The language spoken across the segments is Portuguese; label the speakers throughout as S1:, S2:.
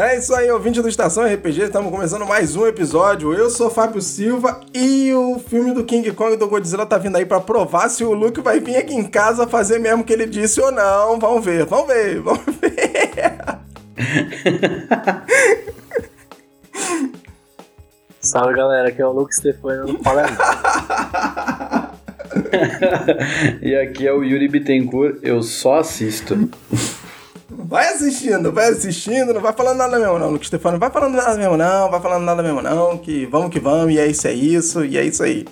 S1: É isso aí, ouvinte do Estação RPG, estamos começando mais um episódio. Eu sou Fábio Silva e o filme do King Kong e do Godzilla tá vindo aí para provar se o Luke vai vir aqui em casa fazer mesmo o que ele disse ou não. Vamos ver, vamos ver, vamos ver.
S2: Salve galera, aqui é o Luke Stefano do Palermo.
S3: e aqui é o Yuri Bittencourt, eu só assisto.
S1: Vai assistindo, vai assistindo, não vai falando nada mesmo não, Luke Stefano, vai falando nada mesmo não, vai falando nada mesmo não, que vamos que vamos, e é isso, é isso, e é isso aí.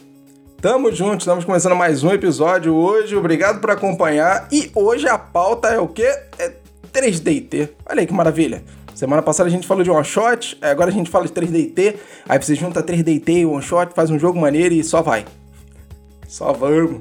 S1: Tamo junto, estamos começando mais um episódio hoje, obrigado por acompanhar, e hoje a pauta é o quê? É 3DT, olha aí que maravilha. Semana passada a gente falou de one shot, agora a gente fala de 3DT, aí você junta 3DT e one shot, faz um jogo maneiro e só vai. Só vamos.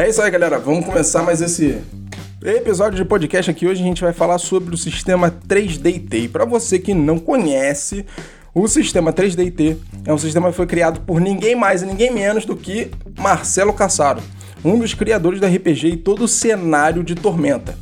S1: É isso aí, galera. Vamos começar mais esse episódio de podcast aqui. Hoje a gente vai falar sobre o sistema 3DT. E para você que não conhece, o sistema 3DT é um sistema que foi criado por ninguém mais e ninguém menos do que Marcelo Cassaro, um dos criadores do RPG e todo o cenário de Tormenta,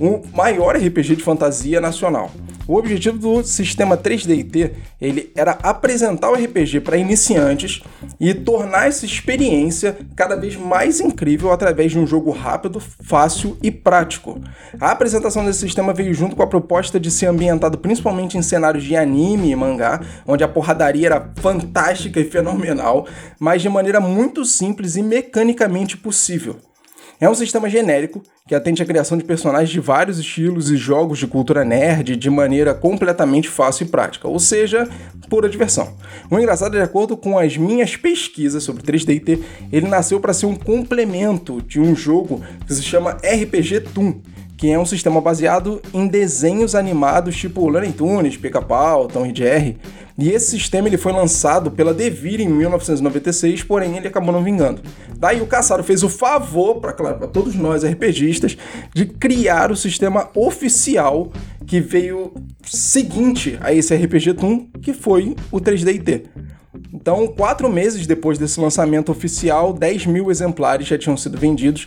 S1: o maior RPG de fantasia nacional. O objetivo do sistema 3DT ele era apresentar o RPG para iniciantes e tornar essa experiência cada vez mais incrível através de um jogo rápido, fácil e prático. A apresentação desse sistema veio junto com a proposta de ser ambientado principalmente em cenários de anime e mangá, onde a porradaria era fantástica e fenomenal, mas de maneira muito simples e mecanicamente possível. É um sistema genérico que atende à criação de personagens de vários estilos e jogos de cultura nerd de maneira completamente fácil e prática, ou seja, pura diversão. O engraçado, de acordo com as minhas pesquisas sobre 3DT, ele nasceu para ser um complemento de um jogo que se chama RPG Toon que é um sistema baseado em desenhos animados tipo Looney Tunes, Pica-Pau, Tom e Jerry. E esse sistema ele foi lançado pela Devir em 1996, porém ele acabou não vingando. Daí o Caçaro fez o favor, para claro, todos nós RPGistas, de criar o sistema oficial que veio seguinte a esse RPG Toon, que foi o 3DT. Então, quatro meses depois desse lançamento oficial, 10 mil exemplares já tinham sido vendidos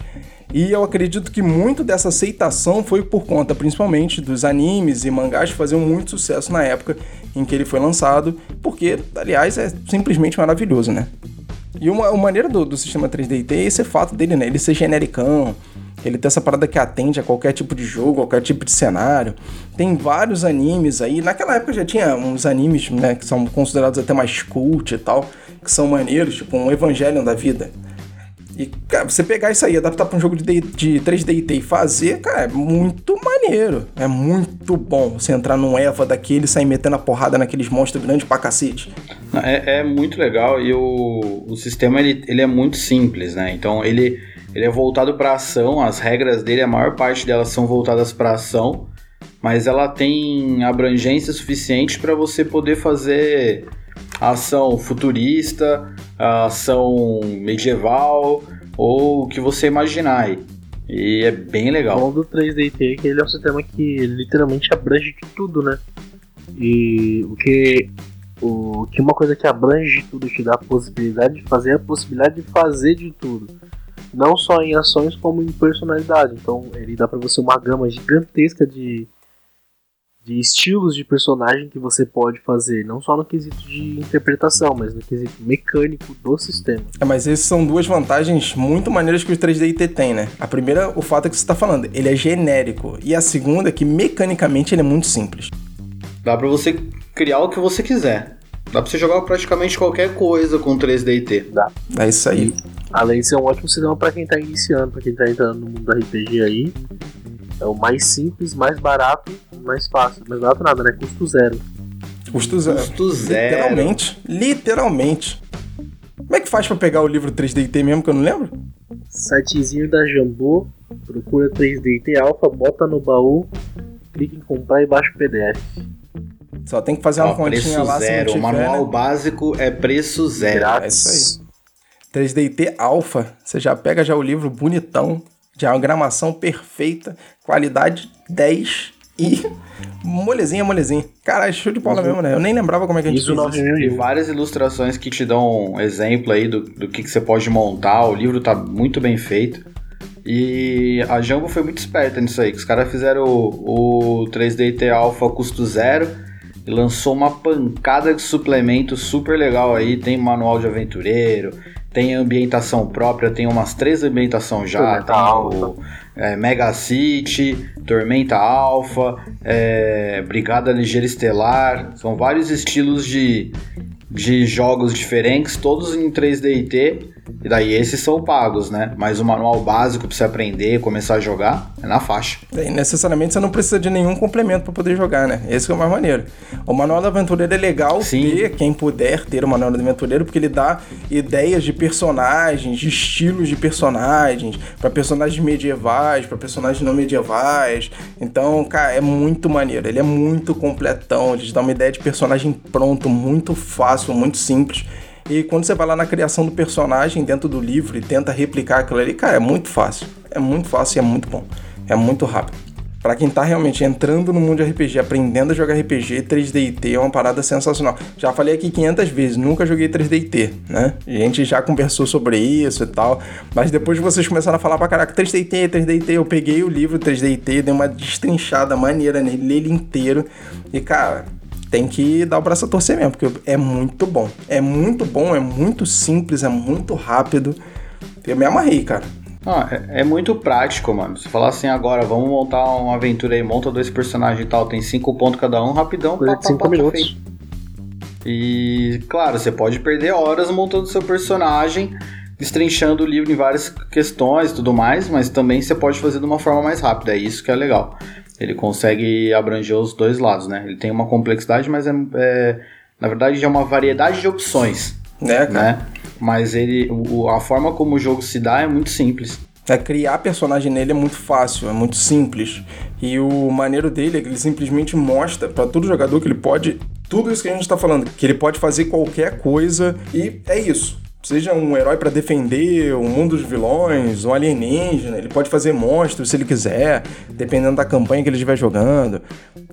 S1: e eu acredito que muito dessa aceitação foi por conta, principalmente, dos animes e mangás que faziam muito sucesso na época em que ele foi lançado, porque, aliás, é simplesmente maravilhoso, né? E uma, uma maneira do, do sistema 3DT é esse fato dele, né? Ele ser genericão, ele tem essa parada que atende a qualquer tipo de jogo, qualquer tipo de cenário. Tem vários animes aí. Naquela época já tinha uns animes, né, que são considerados até mais cult e tal, que são maneiros, tipo um Evangelion da vida. E, cara, você pegar isso aí, adaptar pra um jogo de, de 3D e fazer, cara, é muito maneiro. É muito bom você entrar num Eva daquele e sair metendo a porrada naqueles monstros grandes pra cacete.
S3: É, é muito legal e o, o sistema ele, ele é muito simples, né? Então ele, ele é voltado para ação, as regras dele, a maior parte delas são voltadas para ação, mas ela tem abrangência suficiente para você poder fazer ação futurista, ação medieval ou o que você imaginar aí. E é bem legal.
S2: O do 3DT é que ele é um sistema que literalmente abrange de tudo, né? E o que, o que uma coisa que abrange de tudo te dá a possibilidade de fazer é a possibilidade de fazer de tudo. Não só em ações como em personalidade. Então ele dá para você uma gama gigantesca de, de estilos de personagem que você pode fazer, não só no quesito de interpretação, mas no quesito mecânico do sistema.
S1: É, mas essas são duas vantagens muito maneiras que o 3DT tem, né? A primeira, o fato é que você está falando, ele é genérico, e a segunda é que mecanicamente ele é muito simples.
S3: Dá para você criar o que você quiser. Dá pra você jogar praticamente qualquer coisa com 3DT.
S2: Dá.
S1: É isso aí.
S2: Além de ser um ótimo sistema para quem tá iniciando, para quem tá entrando no mundo do RPG aí. É o mais simples, mais barato, mais fácil. Mais barato nada, né? Custo zero.
S1: Custo zero.
S3: Custo zero.
S1: Literalmente. Literalmente. Como é que faz pra pegar o livro 3DT mesmo que eu não lembro?
S2: Sitezinho da Jambô, procura 3DT Alpha, bota no baú, clica em comprar e baixa o PDF.
S1: Só tem que fazer uma
S3: Ó,
S1: continha
S3: preço
S1: lá
S3: zero.
S1: se
S3: O
S1: não tiver,
S3: manual
S1: né?
S3: básico é preço zero.
S1: É isso aí. 3DT Alpha, você já pega já o livro bonitão, já é uma gramação perfeita, qualidade 10 e molezinha, molezinha. Caralho, show de bola mesmo, né? Eu nem lembrava como é que a gente
S2: Isso
S1: fez isso.
S2: 9
S3: E várias ilustrações que te dão um exemplo aí do, do que, que você pode montar. O livro tá muito bem feito. E a Jumbo foi muito esperta nisso aí. Que os caras fizeram o, o 3DT Alpha custo zero e lançou uma pancada de suplemento super legal aí. Tem manual de aventureiro, tem ambientação própria, tem umas três ambientações já.
S2: Tormenta
S3: Tem
S2: Alpha.
S3: o é, Mega City, Tormenta Alpha, é, Brigada Ligeira Estelar. São vários estilos de, de jogos diferentes, todos em 3DT. E daí esses são pagos, né? Mas o manual básico pra você aprender, começar a jogar, é na faixa.
S1: E necessariamente você não precisa de nenhum complemento para poder jogar, né? Esse é o mais maneiro. O Manual do Aventureiro é legal
S3: Sim.
S1: ter, quem puder ter o Manual do Aventureiro, porque ele dá ideias de personagens, de estilos de personagens, para personagens medievais, para personagens não medievais. Então, cara, é muito maneiro. Ele é muito completão, ele te dá uma ideia de personagem pronto, muito fácil, muito simples. E quando você vai lá na criação do personagem dentro do livro e tenta replicar aquilo ali, cara, é muito fácil. É muito fácil e é muito bom. É muito rápido. Pra quem tá realmente entrando no mundo de RPG, aprendendo a jogar RPG, 3DT é uma parada sensacional. Já falei aqui 500 vezes, nunca joguei 3DT, né? A gente já conversou sobre isso e tal, mas depois de vocês começaram a falar pra caraca, 3DT, 3DT, eu peguei o livro 3DT, dei uma destrinchada maneira nele, ele inteiro, e cara, tem que dar o braço a torcer mesmo, porque é muito bom. É muito bom, é muito simples, é muito rápido. Eu me amarrei, cara.
S3: Ah, é, é muito prático, mano. Se falar assim agora, vamos montar uma aventura aí, monta dois personagens e tal, tem cinco pontos cada um, rapidão,
S2: Coisa
S3: pá,
S2: de
S3: pá,
S2: 5
S3: pá, tá
S2: minutos.
S3: feito. E, claro, você pode perder horas montando seu personagem, destrinchando o livro em várias questões e tudo mais, mas também você pode fazer de uma forma mais rápida, é isso que é legal. Ele consegue abranger os dois lados, né? Ele tem uma complexidade, mas é, é- na verdade é uma variedade de opções,
S1: Né, cara?
S3: né? Mas ele, o- a forma como o jogo se dá é muito simples.
S1: É, criar personagem nele é muito fácil, é muito simples. E o maneiro dele é que ele simplesmente mostra pra todo jogador que ele pode. Tudo isso que a gente tá falando, que ele pode fazer qualquer coisa e é isso. Seja um herói pra defender o mundo dos vilões, um alienígena, ele pode fazer monstros se ele quiser, dependendo da campanha que ele estiver jogando.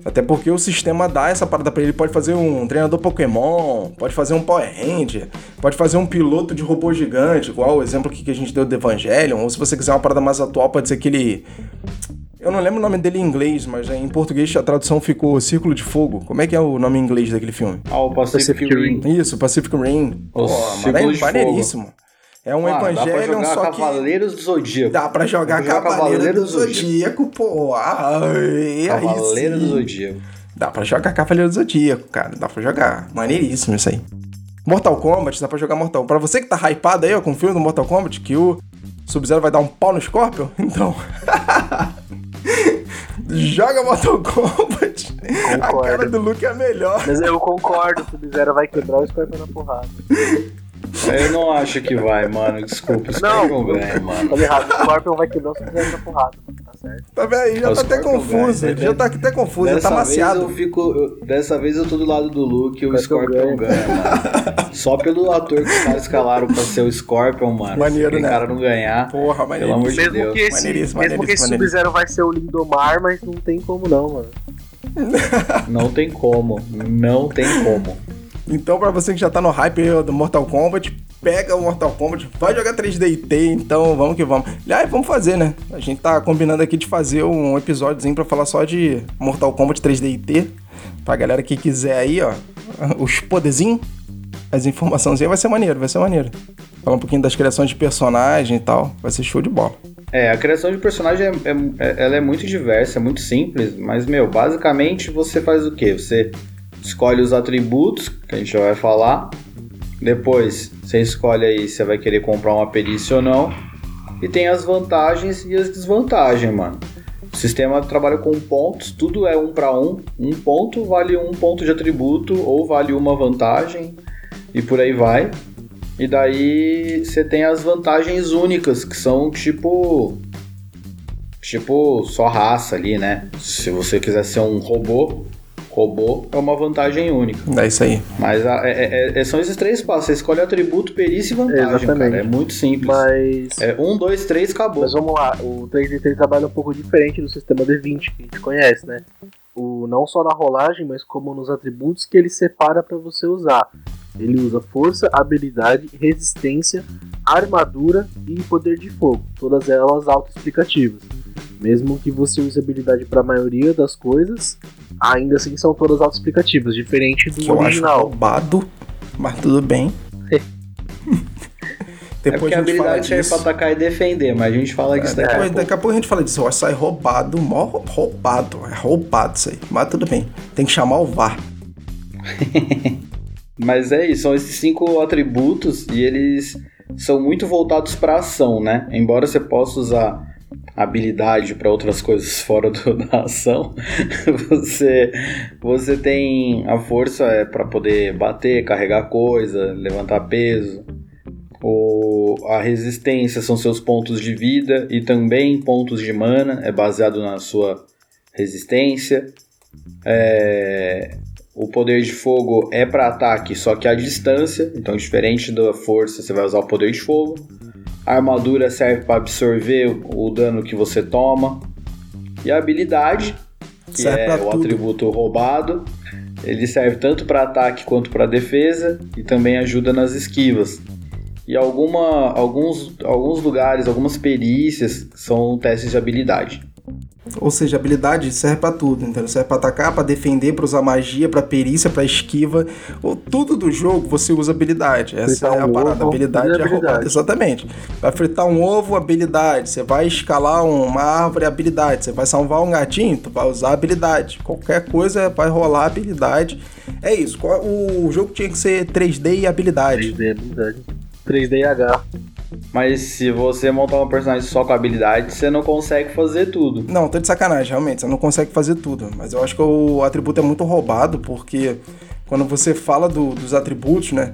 S1: Até porque o sistema dá essa parada pra ele. Pode fazer um treinador Pokémon, pode fazer um Power Ranger, pode fazer um piloto de robô gigante, igual o exemplo que a gente deu do Evangelion. Ou se você quiser uma parada mais atual, pode ser aquele. Eu não lembro o nome dele em inglês, mas em português a tradução ficou Círculo de Fogo. Como é que é o nome em inglês daquele filme?
S3: Ah, o Pacific,
S2: Pacific
S3: Rim.
S1: Isso, Pacific Rim.
S3: O
S1: Pô, maneiríssimo. É um Evangelion,
S3: jogar
S1: só que.
S3: Cavaleiros do Zodíaco.
S1: Dá pra jogar
S3: jogar
S1: Cavaleiro,
S3: Cavaleiro
S1: do
S3: Zodíaco.
S1: Pô. Ai, aí
S3: Cavaleiro
S1: sim.
S3: do Zodíaco.
S1: Dá pra jogar Cavaleiro do Zodíaco, cara. Dá pra jogar. Maneiríssimo isso aí. Mortal Kombat, dá pra jogar Mortal Pra você que tá hypado aí, ó, com o filme do Mortal Kombat, que o Sub-Zero vai dar um pau no Scorpion, então. Joga Mortal Kombat. A
S2: Concordo.
S1: cara do Luke é a melhor.
S2: Mas eu concordo, o Sub-Zero vai quebrar o Scorpion na porrada.
S3: Eu não acho que vai, mano. Desculpa, isso
S2: Não.
S3: não ganha, mano.
S2: Falei errado, o Scorpion vai quebrar o Sub-Zero na porrada, tá certo?
S1: Tá vendo aí? Já
S3: O
S1: tá até
S3: Scorpion
S1: confuso.
S3: ganha?
S1: Já tá até confuso, já tá
S3: Dessa vez eu
S1: maciado.
S3: fico. eu- dessa vez eu tô do lado do Luke e o
S2: Scorpion
S3: Scorpion
S2: ganha.
S3: ganha, mano. Só pelo ator que os caras escalaram pra ser o Scorpion, mano.
S1: Maneiro,
S3: Se
S1: né?
S3: cara não ganhar.
S1: Porra,
S3: Pelo amor
S1: maneiríssimo.
S3: de
S2: Mesmo
S3: Deus.
S2: que esse,
S1: Maneiríssimo,
S2: mesmo que esse
S1: maneiríssimo,
S2: Sub-Zero vai ser o Lindomar, mas não tem como não, mano.
S3: Não tem como. Não tem como.
S1: Então, pra você que já tá no hype do Mortal Kombat, pega o Mortal Kombat, vai jogar 3DT, então vamos que vamos. Aliás, vamos fazer, né? A gente tá combinando aqui de fazer um episódiozinho pra falar só de Mortal Kombat 3DT. Pra galera que quiser aí, ó, os poderzinhos, as informações aí, vai ser maneiro, vai ser maneiro. Falar um pouquinho das criações de personagem e tal, vai ser show de bola.
S3: É, a criação de personagem é, é- é- ela é muito diversa, é muito simples, mas, meu, basicamente você faz o quê? Você escolhe os atributos, que a gente já vai falar, depois você escolhe aí se vai querer comprar uma perícia ou não, e tem as vantagens e as desvantagens, mano. sistema trabalha com pontos, tudo é um para um. Um ponto vale um ponto de atributo ou vale uma vantagem e por aí vai. E daí você tem as vantagens únicas, que são tipo. Tipo, só raça ali, né? Se você quiser ser um robô, robô é uma vantagem única.
S1: É isso aí.
S3: Mas a, é, é, é são esses três passos. Você escolhe atributo, perícia e vantagem,
S2: Exatamente.
S3: cara. É muito simples.
S2: Mas.
S3: É um, dois, três, acabou.
S2: Mas vamos lá, o 3D3 trabalha um pouco diferente do sistema D20 que a gente conhece, né? O, não só na rolagem, mas como nos atributos que ele separa para você usar. Ele usa força, habilidade, resistência, armadura e poder de fogo, todas elas autoexplicativas. Mesmo que você use habilidade para a maioria das coisas, ainda assim são todas autoexplicativas, diferente do
S1: Que eu acho
S2: original.
S1: roubado, mas tudo bem.
S3: É
S1: Depois
S3: porque a
S1: a
S3: habilidade serve
S1: disso.
S3: pra atacar e defender, mas a gente fala disso daqui a
S1: Depois,
S3: pouco.
S1: daqui a pouco a gente fala disso. Eu acho que sai roubado, mó rou- roubado. É roubado isso aí. Mas tudo bem. Tem que chamar o VAR.
S3: Mas é isso, são esses cinco atributos e eles são muito voltados para ação, né? Embora você possa usar habilidade para outras coisas fora do- da ação, você você tem a força é para poder bater, carregar coisa, levantar peso. O, a resistência são seus pontos de vida e também pontos de mana, é baseado na sua resistência. É, o poder de fogo é para ataque, só que à distância, então diferente da força, você vai usar o poder de fogo. A armadura serve para absorver o dano que você toma. E a habilidade, que
S1: Serve
S3: é o
S1: tudo.
S3: atributo roubado, ele serve tanto para ataque quanto para defesa e também ajuda nas esquivas. E alguma, alguns, alguns lugares, algumas perícias são testes de habilidade.
S1: Ou seja, habilidade serve pra tudo, entendeu? Serve pra atacar, pra defender, pra usar magia, pra perícia, pra esquiva. O, tudo do jogo você usa habilidade. Essa
S2: Fritar
S1: é a
S2: um
S1: parada.
S2: ovo,
S1: habilidade
S2: é
S1: é roubada. Exatamente. Vai fritar um ovo, habilidade. Você vai escalar uma árvore, habilidade. Você vai salvar um gatinho, tu vai usar habilidade. Qualquer coisa vai rolar habilidade. É isso. O jogo tinha que ser 3D e habilidade.
S2: 3D habilidade. 3D H.
S3: Mas se você montar um personagem só com habilidade, você não consegue fazer tudo.
S1: Não, tô de sacanagem, realmente. Você não consegue fazer tudo. Mas eu acho que o atributo é muito roubado, porque quando você fala do- dos atributos, né?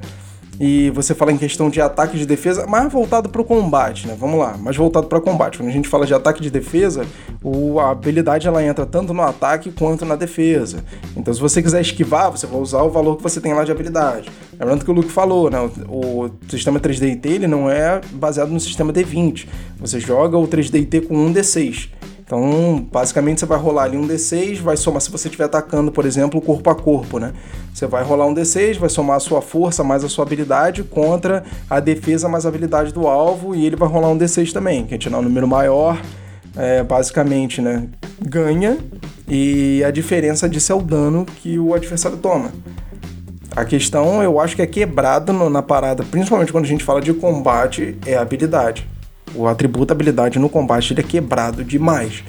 S1: E você fala em questão de ataque de defesa, mais voltado pro combate, né? Vamos lá, mais voltado para combate. Quando a gente fala de ataque de defesa, o- a habilidade ela entra tanto no ataque quanto na defesa. Então, se você quiser esquivar, você vai usar o valor que você tem lá de habilidade. Lembrando que o Luke falou, né? O, o sistema 3D ele não é baseado no sistema D20. Você joga o 3D com um D6. Então, basicamente, você vai rolar ali um D6, vai somar, se você estiver atacando, por exemplo, corpo a corpo, né? Você vai rolar um D6, vai somar a sua força mais a sua habilidade contra a defesa mais a habilidade do alvo, e ele vai rolar um D6 também. Quem tirar um número maior, é, basicamente, né? Ganha, e a diferença disso é o dano que o adversário toma. A questão, eu acho que é quebrado na parada, principalmente quando a gente fala de combate, é a habilidade. O atributo habilidade no combate ele é quebrado demais.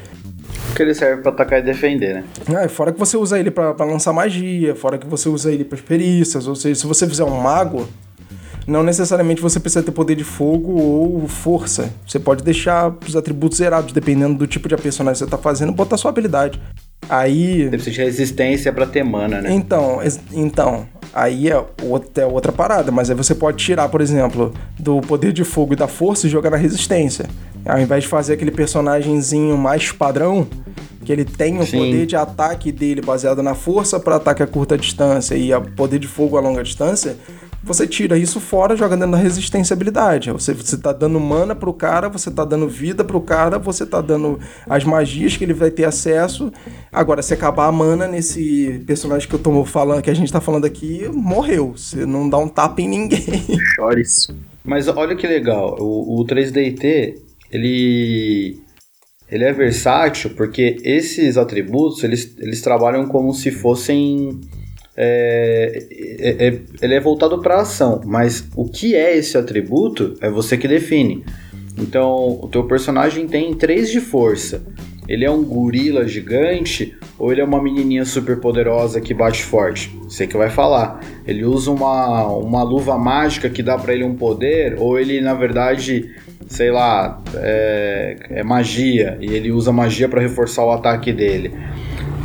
S3: Porque ele serve pra atacar e defender, né?
S1: Ah, e fora que você usa ele pra pra lançar magia, fora que você usa ele para perícias, ou seja, se você fizer um mago, não necessariamente você precisa ter poder de fogo ou força. Você pode deixar os atributos zerados, dependendo do tipo de personagem que você tá fazendo, botar sua habilidade. Aí.
S3: Você precisa de resistência pra ter mana, né?
S1: Então, então, aí é outra, é outra parada, mas aí você pode tirar, por exemplo, do poder de fogo e da força e jogar na resistência. Ao invés de fazer aquele personagemzinho mais padrão, que ele tem o
S3: Sim.
S1: poder de ataque dele baseado na força para ataque a curta distância e o poder de fogo a longa distância, você tira isso fora, joga dentro da resistência e habilidade. Você, você tá dando mana pro cara, você tá dando vida pro cara, você tá dando as magias que ele vai ter acesso. Agora, se acabar a mana nesse personagem que eu tô falando, que a gente tá falando aqui, morreu. Você não dá um tapa em ninguém.
S2: Chores.
S3: Mas olha que legal, o, o 3DT, ele ele é versátil porque esses atributos, eles, eles trabalham como se fossem é, é- é- ele é voltado para ação, mas o que é esse atributo é você que define. Então, o teu personagem tem 3 de força. Ele é um gorila gigante ou ele é uma menininha super poderosa que bate forte? Você que vai falar. Ele usa uma, uma luva mágica que dá pra ele um poder ou ele na verdade sei lá, é, é magia e ele usa magia para reforçar o ataque dele.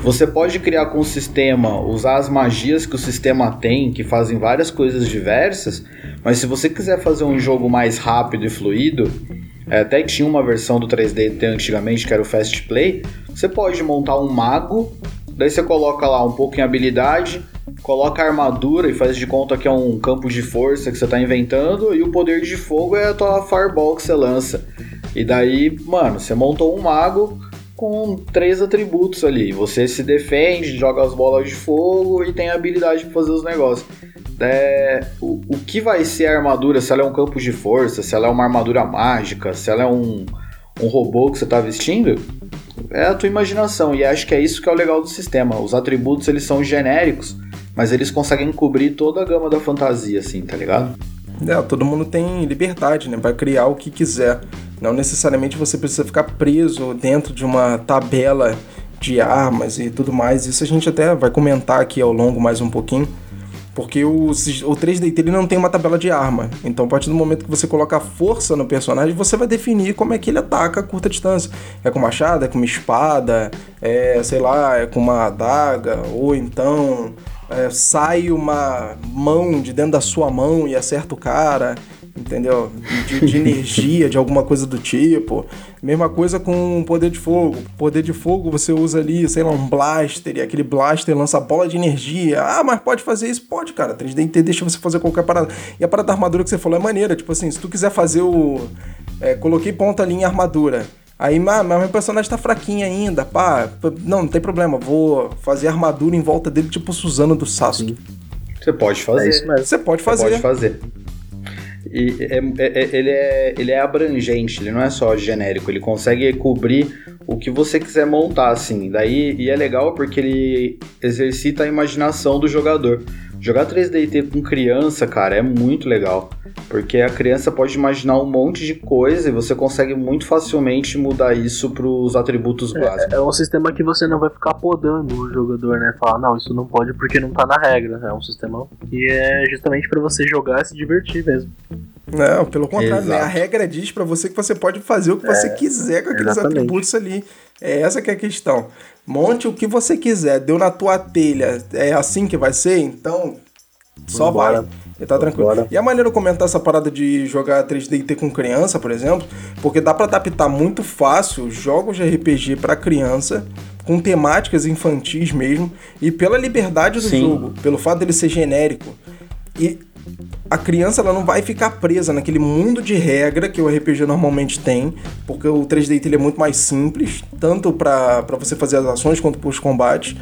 S3: Você pode criar com o sistema, usar as magias que o sistema tem, que fazem várias coisas diversas, mas se você quiser fazer um jogo mais rápido e fluido, é, até tinha uma versão do 3D antigamente que era o Fast Play, você pode montar um mago, daí você coloca lá um pouco em habilidade, coloca a armadura e faz de conta que é um campo de força que você está inventando, e o poder de fogo é a tua fireball que você lança. E daí, mano, você montou um mago com três atributos ali. Você se defende, joga as bolas de fogo e tem habilidade para fazer os negócios. É, o, o que vai ser a armadura, se ela é um campo de força, se ela é uma armadura mágica, se ela é um, um robô que você está vestindo, é a tua imaginação. E acho que é isso que é o legal do sistema. Os atributos eles são genéricos, mas eles conseguem cobrir toda a gama da fantasia, assim, tá ligado?
S1: É, todo mundo tem liberdade, né? Vai criar o que quiser. Não necessariamente você precisa ficar preso dentro de uma tabela de armas e tudo mais. Isso a gente até vai comentar aqui ao longo mais um pouquinho. Porque o, o 3D ele não tem uma tabela de arma. Então, a partir do momento que você coloca força no personagem, você vai definir como é que ele ataca a curta distância. É com machado, é com uma espada, é, sei lá, é com uma adaga, ou então é, sai uma mão de dentro da sua mão e acerta o cara entendeu? De, de energia, de alguma coisa do tipo. Mesma coisa com poder de fogo. Poder de fogo você usa ali, sei lá, um blaster, e aquele blaster lança bola de energia. Ah, mas pode fazer isso? Pode, cara. 3D deixa você fazer qualquer parada. E a parada da armadura que você falou é maneira. Tipo assim, se tu quiser fazer o. É, coloquei ponta em armadura. Aí, mas meu personagem tá fraquinho ainda, pá. Não, não tem problema, vou fazer armadura em volta dele, tipo Suzano do Sasuke.
S3: Você pode fazer. É
S1: Você pode fazer. Você
S3: pode fazer. E é, é, é, ele, é, ele é abrangente, ele não é só genérico, ele consegue cobrir o que você quiser montar, assim. Daí, e é legal porque ele exercita a imaginação do jogador. Jogar 3D com criança, cara, é muito legal. Porque a criança pode imaginar um monte de coisa e você consegue muito facilmente mudar isso para os atributos
S2: é,
S3: básicos.
S2: É, um sistema que você não vai ficar podando o jogador, né? Falar, não, isso não pode porque não tá na regra. É um sistema que é justamente para você jogar e se divertir mesmo.
S1: Não, pelo contrário, né? a regra diz para você que você pode fazer o que é, você quiser com aqueles exatamente. atributos ali. É essa que é a questão. Monte o que você quiser, deu na tua telha, é assim que vai ser? Então, só Vambora. vai. E tá tranquilo. Vambora. E a maneira de comentar essa parada de jogar 3D com criança, por exemplo, porque dá para adaptar muito fácil jogos de RPG para criança com temáticas infantis mesmo e pela liberdade do Sim. jogo, pelo fato dele ser genérico. E a criança ela não vai ficar presa naquele mundo de regra que o RPG normalmente tem, porque o 3D ele é muito mais simples, tanto para você fazer as ações quanto para os combates.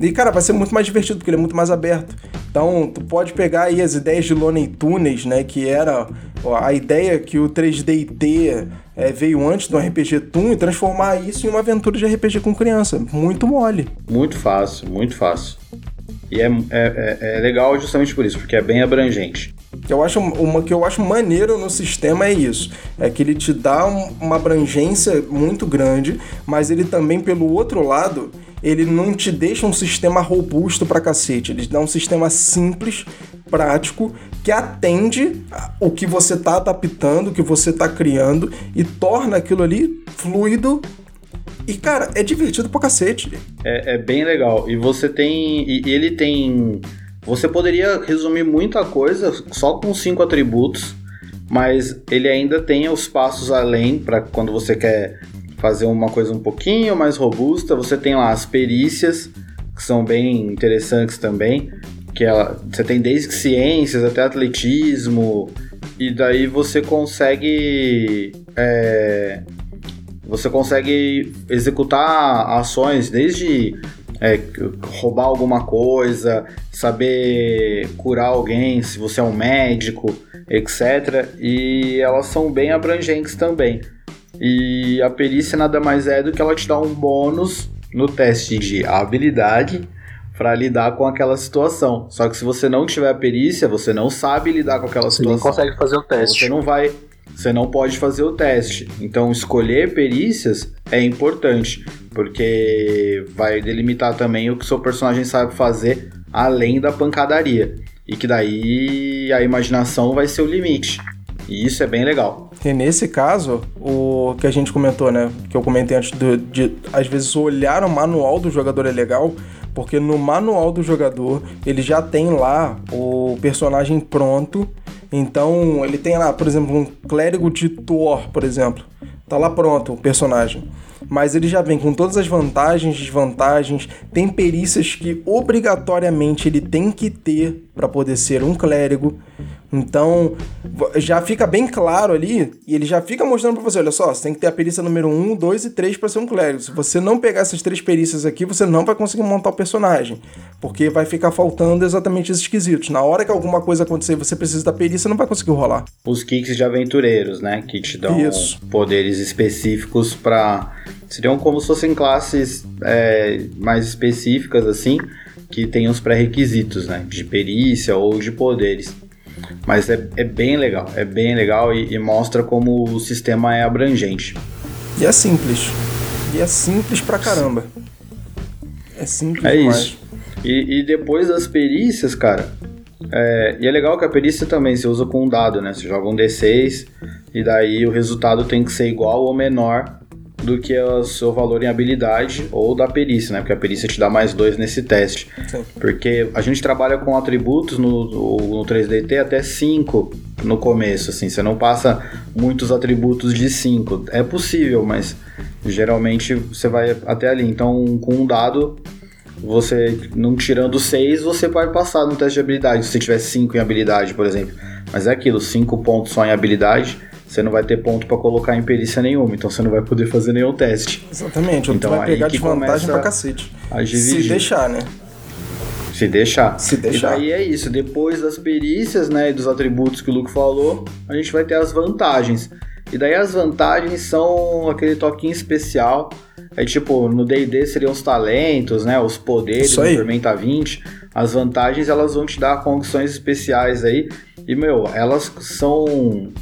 S1: E, cara, vai ser muito mais divertido, porque ele é muito mais aberto. Então, tu pode pegar aí as ideias de Looney Tunes, né? Que era a ideia que o 3D é, veio antes do RPG Toon e transformar isso em uma aventura de RPG com criança. Muito mole.
S3: Muito fácil, muito fácil. E é, é, é, é legal justamente por isso, porque é bem abrangente.
S1: Eu acho, uma que eu acho maneiro no sistema é isso. É que ele te dá um, uma abrangência muito grande, mas ele também, pelo outro lado, ele não te deixa um sistema robusto pra cacete. Ele dá um sistema simples, prático, que atende o que você tá adaptando, o que você tá criando e torna aquilo ali fluido e, cara, é divertido pra cacete.
S3: É, é bem legal. E você tem. E ele tem. Você poderia resumir muita coisa só com cinco atributos, mas ele ainda tem os passos além para quando você quer fazer uma coisa um pouquinho mais robusta. Você tem lá as perícias, que são bem interessantes também. Que ela, você tem desde ciências até atletismo, e daí você consegue é, você consegue executar ações desde é, roubar alguma coisa, saber curar alguém, se você é um médico, etc. E elas são bem abrangentes também. E a perícia nada mais é do que ela te dá um bônus no teste de habilidade para lidar com aquela situação. Só que se você não tiver a perícia, você não sabe lidar com aquela situação.
S2: Você não consegue fazer o teste.
S3: Você não vai você não pode fazer o teste. Então, escolher perícias é importante, porque vai delimitar também o que seu personagem sabe fazer além da pancadaria. E que daí a imaginação vai ser o limite. E isso é bem legal.
S1: E nesse caso, o que a gente comentou, né? Que eu comentei antes de, de às vezes olhar o manual do jogador é legal, porque no manual do jogador ele já tem lá o personagem pronto. Então ele tem lá, por exemplo, um clérigo de Thor, por exemplo. Tá lá pronto o personagem mas ele já vem com todas as vantagens, desvantagens, tem perícias que obrigatoriamente ele tem que ter para poder ser um clérigo. Então, já fica bem claro ali, e ele já fica mostrando para você, olha só, você tem que ter a perícia número 1, 2 e 3 para ser um clérigo. Se você não pegar essas três perícias aqui, você não vai conseguir montar o personagem, porque vai ficar faltando exatamente esses quesitos. Na hora que alguma coisa acontecer você precisa da perícia, não vai conseguir rolar.
S3: Os kicks de aventureiros, né, que te dão Isso. poderes específicos para seriam como se fossem classes é, mais específicas assim, que tem os pré-requisitos, né, de perícia ou de poderes. Mas é, é bem legal, é bem legal e, e mostra como o sistema é abrangente.
S1: E é simples. E é simples pra caramba. É simples
S3: é
S1: demais.
S3: Isso. E, e depois das perícias, cara, é, e é legal que a perícia também se usa com um dado, né? Você joga um D6 e daí o resultado tem que ser igual ou menor do que o seu valor em habilidade ou da perícia, né? Porque a perícia te dá mais dois nesse teste. Sim. Porque a gente trabalha com atributos no, no 3DT até 5 no começo, assim. Você não passa muitos atributos de 5. É possível, mas geralmente você vai até ali. Então, com um dado, você não tirando 6, você vai passar no teste de habilidade. Se você tiver 5 em habilidade, por exemplo. Mas é aquilo, 5 pontos só em habilidade você não vai ter ponto para colocar em perícia nenhuma, então você não vai poder fazer nenhum teste.
S1: Exatamente, então vai pegar desvantagem pra cacete. A Se deixar, né?
S3: Se deixar.
S1: Se deixar.
S3: E daí é isso. Depois das perícias, né, e dos atributos que o Luke falou, a gente vai ter as vantagens. E daí as vantagens são aquele toquinho especial. É tipo, no D&D seriam os talentos, né, os poderes do Tormenta 20. As vantagens, elas vão te dar condições especiais aí. E, meu, elas são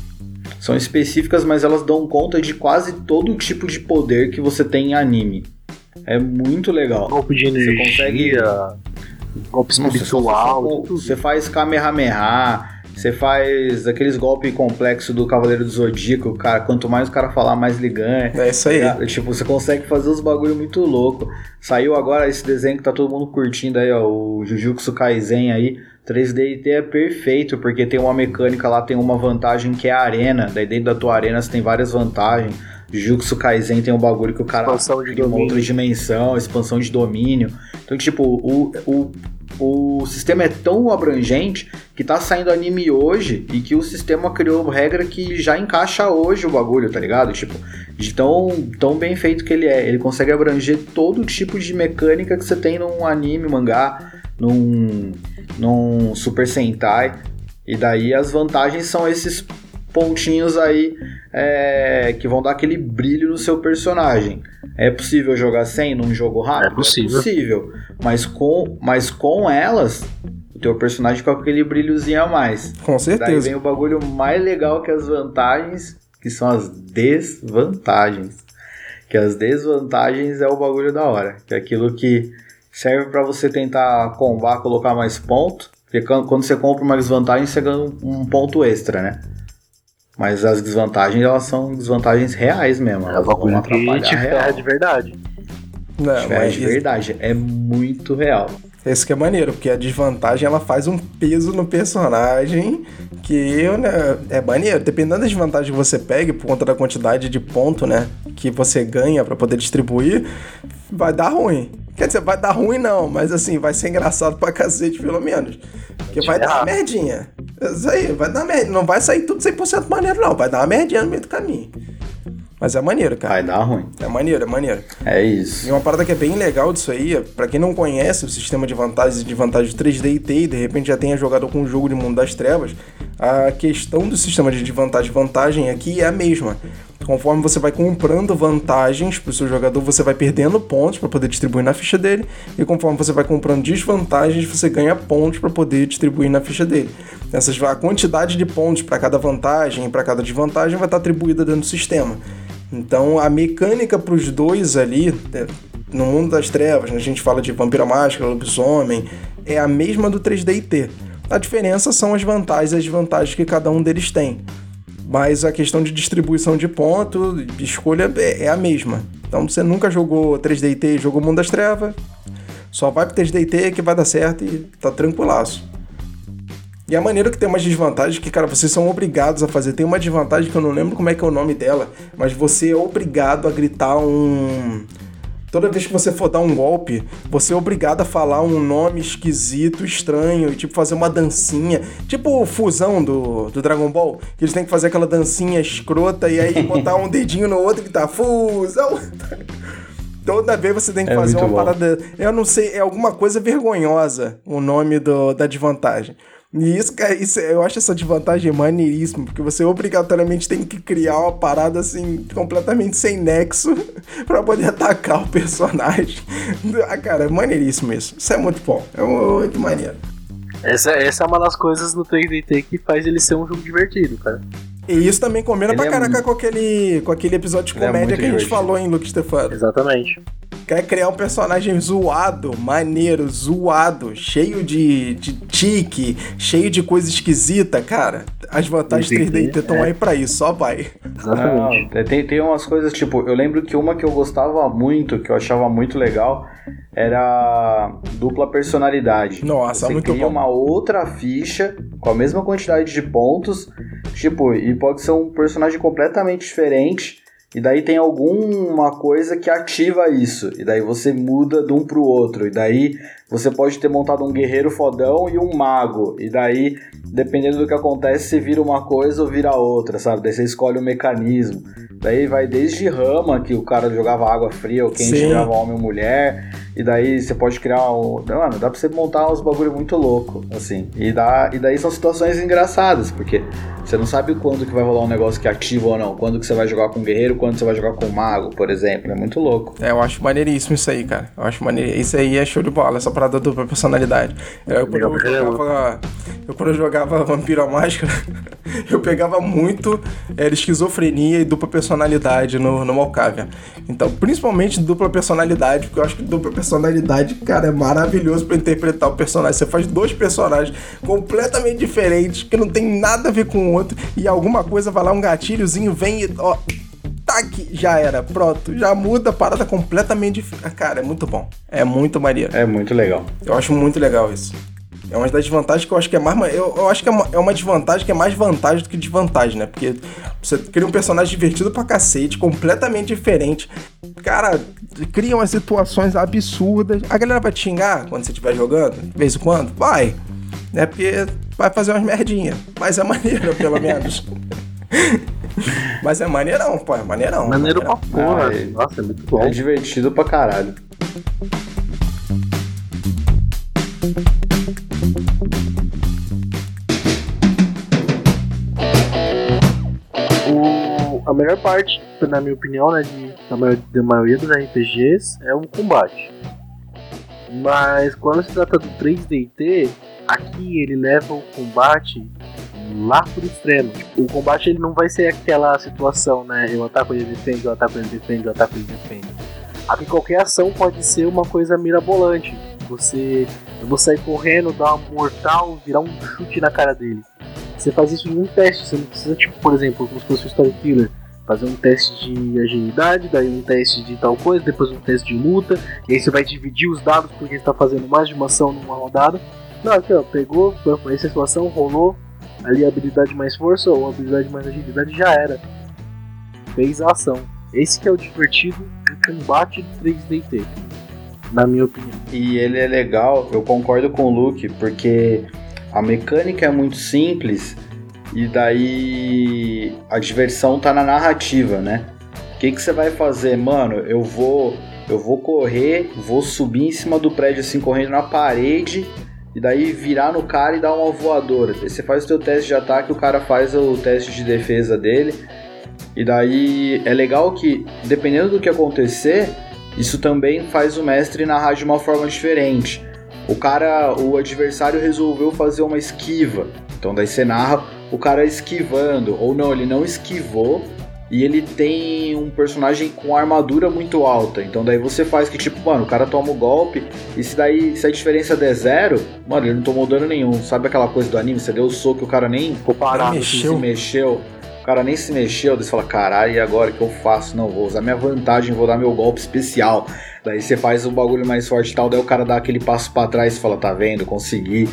S3: são específicas, mas elas dão conta de quase todo tipo de poder que você tem em anime. É muito legal.
S2: Golpe de energia, você consegue... golpe espiritual.
S3: Você, você faz Kamehameha, você faz aqueles golpes complexos do Cavaleiro do Zodíaco, cara. Quanto mais o cara falar, mais ele ganha.
S1: É isso aí.
S3: É, tipo, você consegue fazer uns bagulho muito louco. Saiu agora esse desenho que tá todo mundo curtindo aí, ó. O Jujutsu Kaisen aí. 3D é perfeito, porque tem uma mecânica lá, tem uma vantagem que é a arena. Daí dentro da tua arena você tem várias vantagens. Jujutsu Kaisen tem um bagulho que o cara
S2: expansão de
S3: uma outra dimensão, expansão de domínio. Então, tipo, o, o, o sistema é tão abrangente que tá saindo anime hoje e que o sistema criou regra que já encaixa hoje o bagulho, tá ligado? Tipo, de tão, tão bem feito que ele é. Ele consegue abranger todo tipo de mecânica que você tem num anime, mangá, num num Super Sentai. E daí as vantagens são esses pontinhos aí é, que vão dar aquele brilho no seu personagem. É possível jogar sem num jogo rápido?
S2: É possível.
S3: É possível. Mas com, mas com elas, o teu personagem fica com aquele brilhozinho a mais.
S1: Com certeza.
S3: Daí vem o bagulho mais legal que as vantagens, que são as desvantagens. Que as desvantagens é o bagulho da hora. Que é aquilo que serve para você tentar combar, colocar mais ponto. Porque quando você compra uma desvantagem, você ganha um ponto extra, né? Mas as desvantagens, elas são desvantagens reais mesmo.
S2: Elas é vão atrapalhar te ferra de verdade.
S3: Não, te mas de verdade. É muito real.
S1: Esse que é maneiro, porque a desvantagem ela faz um peso no personagem que né, é maneiro. Dependendo da desvantagem que você pegue, por conta da quantidade de ponto né, que você ganha para poder distribuir, vai dar ruim. Quer dizer, vai dar ruim não, mas assim, vai ser engraçado pra cacete pelo menos. Porque vai dar uma merdinha. Isso aí, vai dar merda. Não vai sair tudo 100% maneiro não, vai dar uma merdinha no meio do caminho. Mas é maneiro, cara.
S3: Vai dar ruim.
S1: É maneiro, é maneiro.
S3: É isso.
S1: E uma parada que é bem legal disso aí, para quem não conhece o sistema de vantagens e de vantagens 3D e T, e de repente já tenha jogado com o jogo de Mundo das Trevas, a questão do sistema de vantagem e vantagem aqui é a mesma. Conforme você vai comprando vantagens para o seu jogador, você vai perdendo pontos para poder distribuir na ficha dele, e conforme você vai comprando desvantagens, você ganha pontos para poder distribuir na ficha dele. Essas, a quantidade de pontos para cada vantagem e para cada desvantagem vai estar atribuída dentro do sistema. Então a mecânica para os dois ali, é, no mundo das trevas, né, a gente fala de vampira máscara, lobisomem, é a mesma do 3D e T. A diferença são as vantagens e as desvantagens que cada um deles tem. Mas a questão de distribuição de ponto, escolha é, é a mesma. Então você nunca jogou 3DT e jogou Mundo das Trevas, só vai pro 3DT que vai dar certo e tá tranquilaço. E a maneira que tem umas desvantagens que, cara, vocês são obrigados a fazer. Tem uma desvantagem que eu não lembro como é que é o nome dela, mas você é obrigado a gritar um. Toda vez que você for dar um golpe, você é obrigado a falar um nome esquisito, estranho, e tipo fazer uma dancinha. Tipo fusão do, do Dragon Ball, que eles têm que fazer aquela dancinha escrota e aí botar um dedinho no outro e tá fusão. Toda vez você tem que é fazer uma bom. parada. Eu não sei, é alguma coisa vergonhosa o nome do, da desvantagem. E isso, cara, isso, eu acho essa desvantagem maneiríssima, porque você obrigatoriamente tem que criar uma parada assim, completamente sem nexo, para poder atacar o personagem. Ah, cara, é maneiríssimo isso. Isso é muito bom. É muito maneiro.
S2: Essa, essa é uma das coisas no 3DT que faz ele ser um jogo divertido, cara.
S1: E isso também combina ele pra é caraca muito... com, aquele, com aquele episódio de é comédia é que a gente falou em Luke Stefano.
S2: Exatamente.
S1: Quer criar um personagem zoado, maneiro, zoado, cheio de, de tique, cheio de coisa esquisita, cara. As vantagens 3D estão é. aí pra isso, só vai.
S3: Exatamente. Não, tem, tem umas coisas, tipo, eu lembro que uma que eu gostava muito, que eu achava muito legal, era dupla personalidade.
S1: Nossa,
S3: Você
S1: muito
S3: cria
S1: bom.
S3: uma outra ficha com a mesma quantidade de pontos, tipo, e pode ser um personagem completamente diferente e daí tem alguma coisa que ativa isso. E daí você muda de um pro outro. E daí você pode ter montado um guerreiro fodão e um mago. E daí, dependendo do que acontece, você vira uma coisa ou vira outra, sabe? Daí você escolhe o um mecanismo. Daí vai desde rama, que o cara jogava água fria, ou quem jogava homem ou mulher. E daí você pode criar um. Mano, dá pra você montar uns bagulho muito louco, assim. E, dá... e daí são situações engraçadas, porque você não sabe quando que vai rolar um negócio que ativa ou não. Quando que você vai jogar com guerreiro, quando você vai jogar com mago, por exemplo. É muito louco.
S1: É, eu acho maneiríssimo isso aí, cara. Eu acho maneiríssimo. Isso aí é show de bola, essa parada dupla personalidade. Eu, quando eu jogava, eu, quando eu jogava Vampiro à Máscara, eu pegava muito era esquizofrenia e dupla personalidade no, no Malkavian. Então, principalmente dupla personalidade, porque eu acho que dupla personalidade, cara, é maravilhoso para interpretar o personagem. Você faz dois personagens completamente diferentes, que não tem nada a ver com o outro, e alguma coisa vai lá, um gatilhozinho vem e. Ó, tac, já era, pronto. Já muda a parada completamente. Cara, é muito bom. É muito maneiro.
S3: É muito legal.
S1: Eu acho muito legal isso. É uma das desvantagens que eu acho que é mais. Eu, eu acho que é uma, é uma desvantagem que é mais vantagem do que desvantagem, né? Porque você cria um personagem divertido pra cacete, completamente diferente. Cara, cria umas situações absurdas. A galera vai te xingar quando você estiver jogando, de vez em quando? Vai. Né? Porque vai fazer umas merdinhas. Mas é maneiro, pelo menos. Mas é maneirão, pô, é maneirão.
S2: Maneiro pra porra. Ah, é... Nossa, é muito bom.
S3: É divertido pra caralho.
S2: O, a melhor parte, na minha opinião, né, de, da, maioria, da maioria dos RPGs é o combate. Mas quando se trata do 3DT, aqui ele leva o combate lá pro extremo. O combate ele não vai ser aquela situação, né? Eu ataco ele defende, eu ataco ele defende, eu ataco ele defende. Aqui qualquer ação pode ser uma coisa mirabolante. Você, eu vou sair correndo, dar uma mortal, virar um chute na cara dele. Você faz isso em um teste, você não precisa, tipo, por exemplo, como se fosse um story killer, fazer um teste de agilidade, daí um teste de tal coisa, depois um teste de luta, e aí você vai dividir os dados porque está fazendo mais de uma ação numa rodada. Não, aqui ó, pegou, essa situação, rolou, ali a habilidade mais força ou a habilidade mais agilidade já era. Fez a ação. Esse que é o divertido do combate do 3DT, na minha opinião.
S3: E ele é legal, eu concordo com o Luke, porque a mecânica é muito simples e daí a diversão tá na narrativa, né? O que, que você vai fazer? Mano, eu vou eu vou correr, vou subir em cima do prédio assim, correndo na parede e daí virar no cara e dar uma voadora. Você faz o seu teste de ataque, o cara faz o teste de defesa dele. E daí é legal que, dependendo do que acontecer, isso também faz o mestre narrar de uma forma diferente. O cara, o adversário resolveu fazer uma esquiva. Então daí você narra o cara esquivando. Ou não, ele não esquivou, e ele tem um personagem com armadura muito alta. Então daí você faz que, tipo, mano, o cara toma o golpe. E se daí se a diferença der zero, mano, ele não tomou dano nenhum. Sabe aquela coisa do anime? Você deu o soco e o cara nem
S1: Ficou parado,
S3: mexeu. se mexeu. cara nem se mexeu, daí você fala, caralho, e agora o que eu faço? Não, vou usar minha vantagem, vou dar meu golpe especial. Daí você faz um bagulho mais forte e tal, daí o cara dá aquele passo para trás e fala, tá vendo, consegui.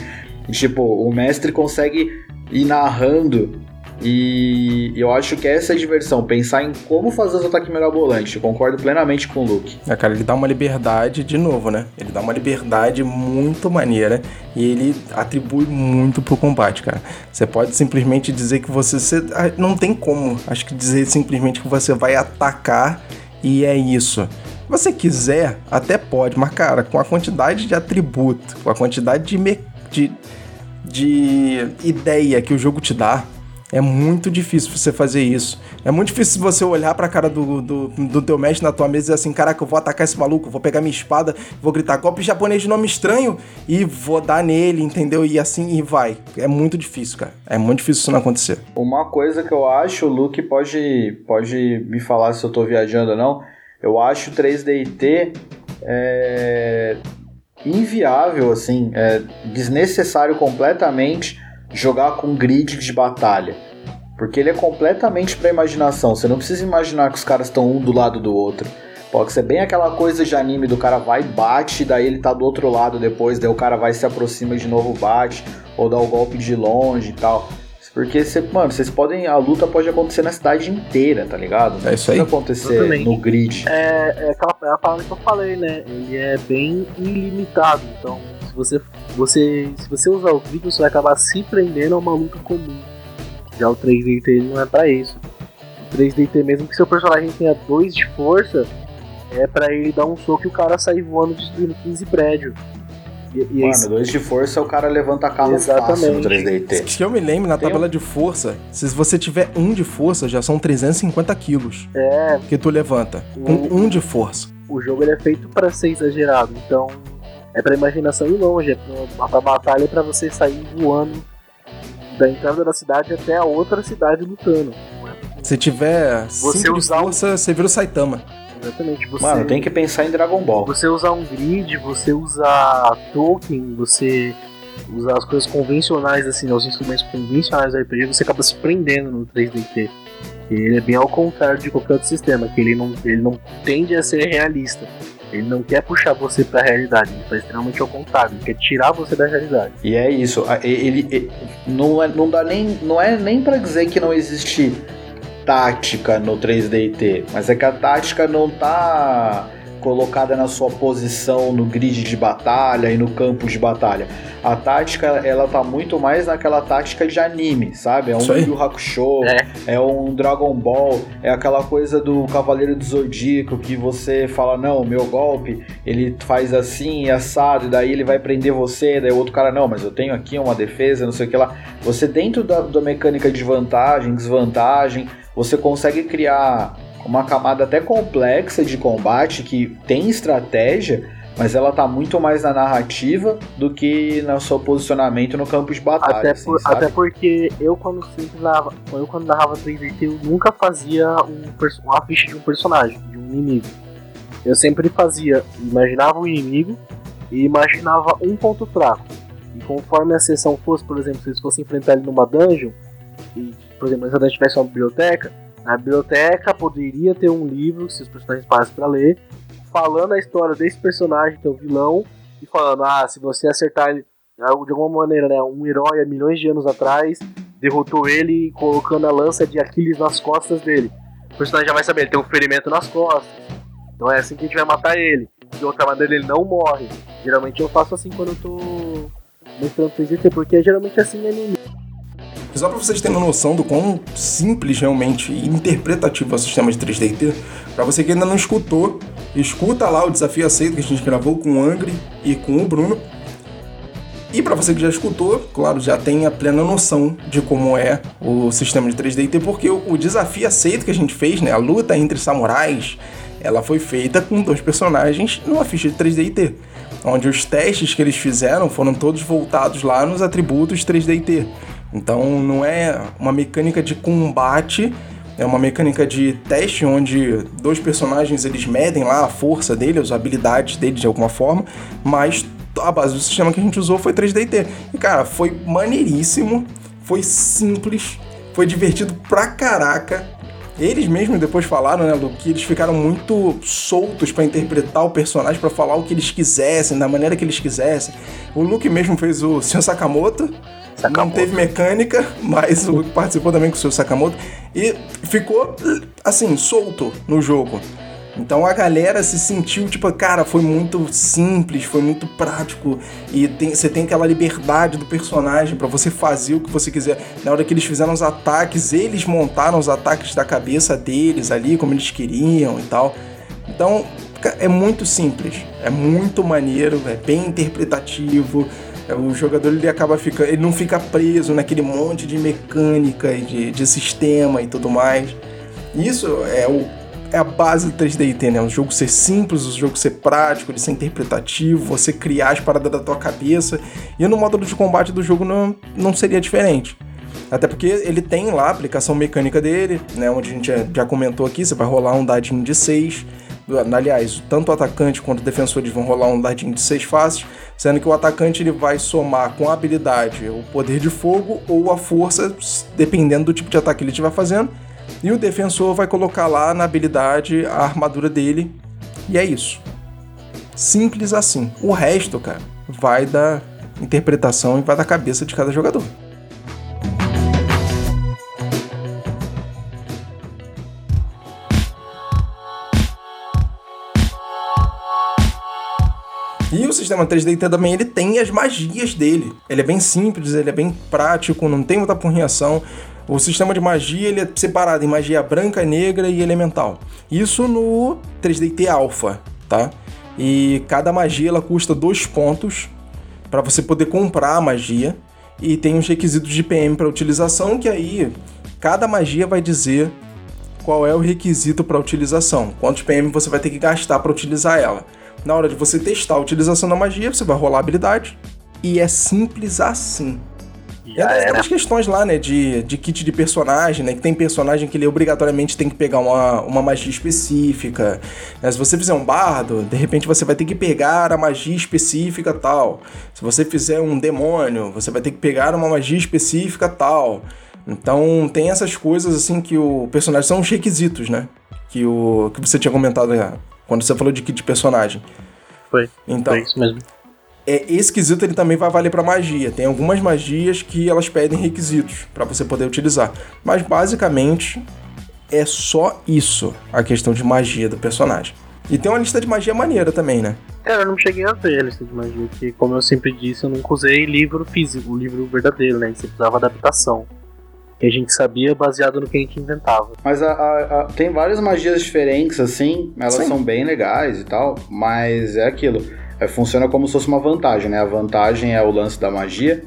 S3: E, tipo, o mestre consegue ir narrando e eu acho que essa é a diversão, pensar em como fazer os ataques mirabolantes. Eu concordo plenamente com o Luke.
S1: É, cara, ele dá uma liberdade, de novo, né? Ele dá uma liberdade muito maneira e ele atribui muito pro combate, cara. Você pode simplesmente dizer que você, você ah, não tem como, acho que dizer simplesmente que você vai atacar e é isso. Você quiser, até pode, mas cara, com a quantidade de atributo, com a quantidade de, de, de ideia que o jogo te dá, é muito difícil você fazer isso. É muito difícil você olhar pra cara do, do, do teu mestre na tua mesa e dizer assim: caraca, eu vou atacar esse maluco, vou pegar minha espada, vou gritar golpe japonês de nome estranho e vou dar nele, entendeu? E assim e vai. É muito difícil, cara. É muito difícil isso não acontecer.
S3: Uma coisa que eu acho, o Luke pode, pode me falar se eu tô viajando ou não. Eu acho 3DT é, inviável, assim, é desnecessário completamente jogar com grid de batalha. Porque ele é completamente pra imaginação. Você não precisa imaginar que os caras estão um do lado do outro. Pode ser bem aquela coisa de anime do cara vai bate, daí ele tá do outro lado depois, daí o cara vai se aproxima de novo bate, ou dá o golpe de longe e tal. Porque, cê, mano, vocês podem. A luta pode acontecer na cidade inteira, tá ligado?
S1: É isso aí.
S3: Não acontecer Exatamente. no grid.
S2: É, é aquela é a palavra que eu falei, né? Ele é bem ilimitado. Então, se você, você, se você usar o grid, você vai acabar se prendendo a uma luta comum. Já o 3DT não é pra isso. O 3DT, mesmo que seu personagem tenha 2 de força, é para ele dar um soco e o cara sair voando destruindo 15 prédios.
S3: E, e Mano, esse... dois de força o cara levanta carro Exatamente. fácil no 3DT.
S1: Se eu me lembro, na tabela de força, se você tiver um de força, já são 350 quilos.
S2: É.
S1: Que tu levanta. Com um de força.
S2: O jogo ele é feito para ser exagerado, então é pra imaginação ir longe, é pra, pra batalha é pra você sair voando da entrada da cidade até a outra cidade lutando.
S1: Se tiver você cinco de força, um... você vira o Saitama.
S2: Exatamente. Você,
S3: Mano, tem que pensar em Dragon Ball.
S2: Você usar um grid, você usar token, você usar as coisas convencionais, assim, né, os instrumentos convencionais do RPG, você acaba se prendendo no 3DT. Ele é bem ao contrário de qualquer outro sistema, que ele não, ele não tende a ser realista. Ele não quer puxar você para a realidade, ele faz extremamente ao contrário, ele quer tirar você da realidade.
S3: E é isso, ele, ele não, é, não dá nem não é nem para dizer que não existe tática no 3DT, mas é que a tática não tá colocada na sua posição no grid de batalha e no campo de batalha. A tática, ela tá muito mais naquela tática de anime, sabe? É um Yu Hakusho, é. é um Dragon Ball, é aquela coisa do Cavaleiro do Zodíaco que você fala, não, meu golpe, ele faz assim, assado, e daí ele vai prender você, daí o outro cara, não, mas eu tenho aqui uma defesa, não sei o que lá. Você dentro da, da mecânica de vantagem, desvantagem, você consegue criar uma camada até complexa de combate que tem estratégia, mas ela tá muito mais na narrativa do que no seu posicionamento no campo de batalha.
S2: Até, assim, por, até porque eu quando sempre narrava, eu quando narrava 3D, eu nunca fazia um, uma ficha de um personagem, de um inimigo. Eu sempre fazia, imaginava um inimigo e imaginava um ponto fraco. E conforme a sessão fosse, por exemplo, se eles fossem enfrentar ele numa dungeon, e, por exemplo, se a dungeon tivesse uma biblioteca, na biblioteca poderia ter um livro, se os personagens parassem para ler, falando a história desse personagem, que é o vilão, e falando, ah, se você acertar ele de alguma maneira, né, um herói há milhões de anos atrás derrotou ele colocando a lança de Aquiles nas costas dele. O personagem já vai saber, ele tem um ferimento nas costas. Então é assim que a gente vai matar ele. De outra maneira ele não morre. Geralmente eu faço assim quando eu tô mostrando 3D, porque é geralmente assim anime.
S1: Só para vocês terem uma noção do quão simples realmente e interpretativo é o sistema de 3DT, para você que ainda não escutou, escuta lá o desafio aceito que a gente gravou com o Angry e com o Bruno. E para você que já escutou, claro, já tem a plena noção de como é o sistema de 3DT, porque o desafio aceito que a gente fez, né, a luta entre samurais, ela foi feita com dois personagens numa ficha de 3DT, onde os testes que eles fizeram foram todos voltados lá nos atributos 3DT. Então não é uma mecânica de combate, é uma mecânica de teste onde dois personagens eles medem lá a força deles, as habilidades deles de alguma forma, mas a base do sistema que a gente usou foi 3DT. E cara, foi maneiríssimo, foi simples, foi divertido pra caraca. Eles mesmos depois falaram, né, Lu, que eles ficaram muito soltos para interpretar o personagem, para falar o que eles quisessem, da maneira que eles quisessem. O Luke mesmo fez o Sr. Sakamoto, Sakamoto. não teve mecânica, mas o participou também com o Sr. Sakamoto e ficou assim solto no jogo. Então a galera se sentiu, tipo, cara, foi muito simples, foi muito prático. E tem, você tem aquela liberdade do personagem para você fazer o que você quiser. Na hora que eles fizeram os ataques, eles montaram os ataques da cabeça deles ali, como eles queriam e tal. Então é muito simples, é muito maneiro, é bem interpretativo. O jogador ele acaba ficando. Ele não fica preso naquele monte de mecânica e de, de sistema e tudo mais. Isso é o é a base do 3DT, né? O jogo ser simples, o jogo ser prático, ele ser interpretativo, você criar as paradas da tua cabeça. E no módulo de combate do jogo não, não seria diferente. Até porque ele tem lá a aplicação mecânica dele, né? Onde a gente já, já comentou aqui, você vai rolar um dadinho de 6. Aliás, tanto o atacante quanto o defensor eles vão rolar um dadinho de 6 faces, sendo que o atacante ele vai somar com a habilidade o poder de fogo ou a força, dependendo do tipo de ataque que ele estiver fazendo e o defensor vai colocar lá na habilidade a armadura dele. E é isso. Simples assim. O resto, cara, vai da interpretação e vai da cabeça de cada jogador. Sistema 3D também ele tem as magias dele. Ele é bem simples, ele é bem prático, não tem muita porrinhação. O sistema de magia ele é separado em magia branca, negra e elemental. Isso no 3DT Alpha, tá? E cada magia ela custa dois pontos para você poder comprar a magia e tem os requisitos de PM para utilização que aí cada magia vai dizer qual é o requisito para utilização, quantos PM você vai ter que gastar para utilizar ela. Na hora de você testar a utilização da magia, você vai rolar a habilidade e é simples assim. Já é aquelas questões lá, né, de, de kit de personagem, né, que tem personagem que ele obrigatoriamente tem que pegar uma, uma magia específica. Né? Se você fizer um bardo, de repente você vai ter que pegar a magia específica tal. Se você fizer um demônio, você vai ter que pegar uma magia específica tal. Então tem essas coisas assim que o personagem são os requisitos, né? Que o que você tinha comentado quando você falou de kit de personagem.
S2: Foi. Então, foi isso mesmo
S1: é, esse quesito ele também vai valer para magia. Tem algumas magias que elas pedem requisitos para você poder utilizar. Mas basicamente é só isso, a questão de magia do personagem. E tem uma lista de magia maneira também, né?
S2: Cara, eu não cheguei a ver a lista de magia, porque como eu sempre disse, eu nunca usei livro físico, livro verdadeiro, né? Você precisava adaptação. Que a gente sabia baseado no que a gente inventava.
S3: Mas a, a, a, tem várias magias diferentes, assim, elas Sim. são bem legais e tal, mas é aquilo é, funciona como se fosse uma vantagem, né? A vantagem é o lance da magia.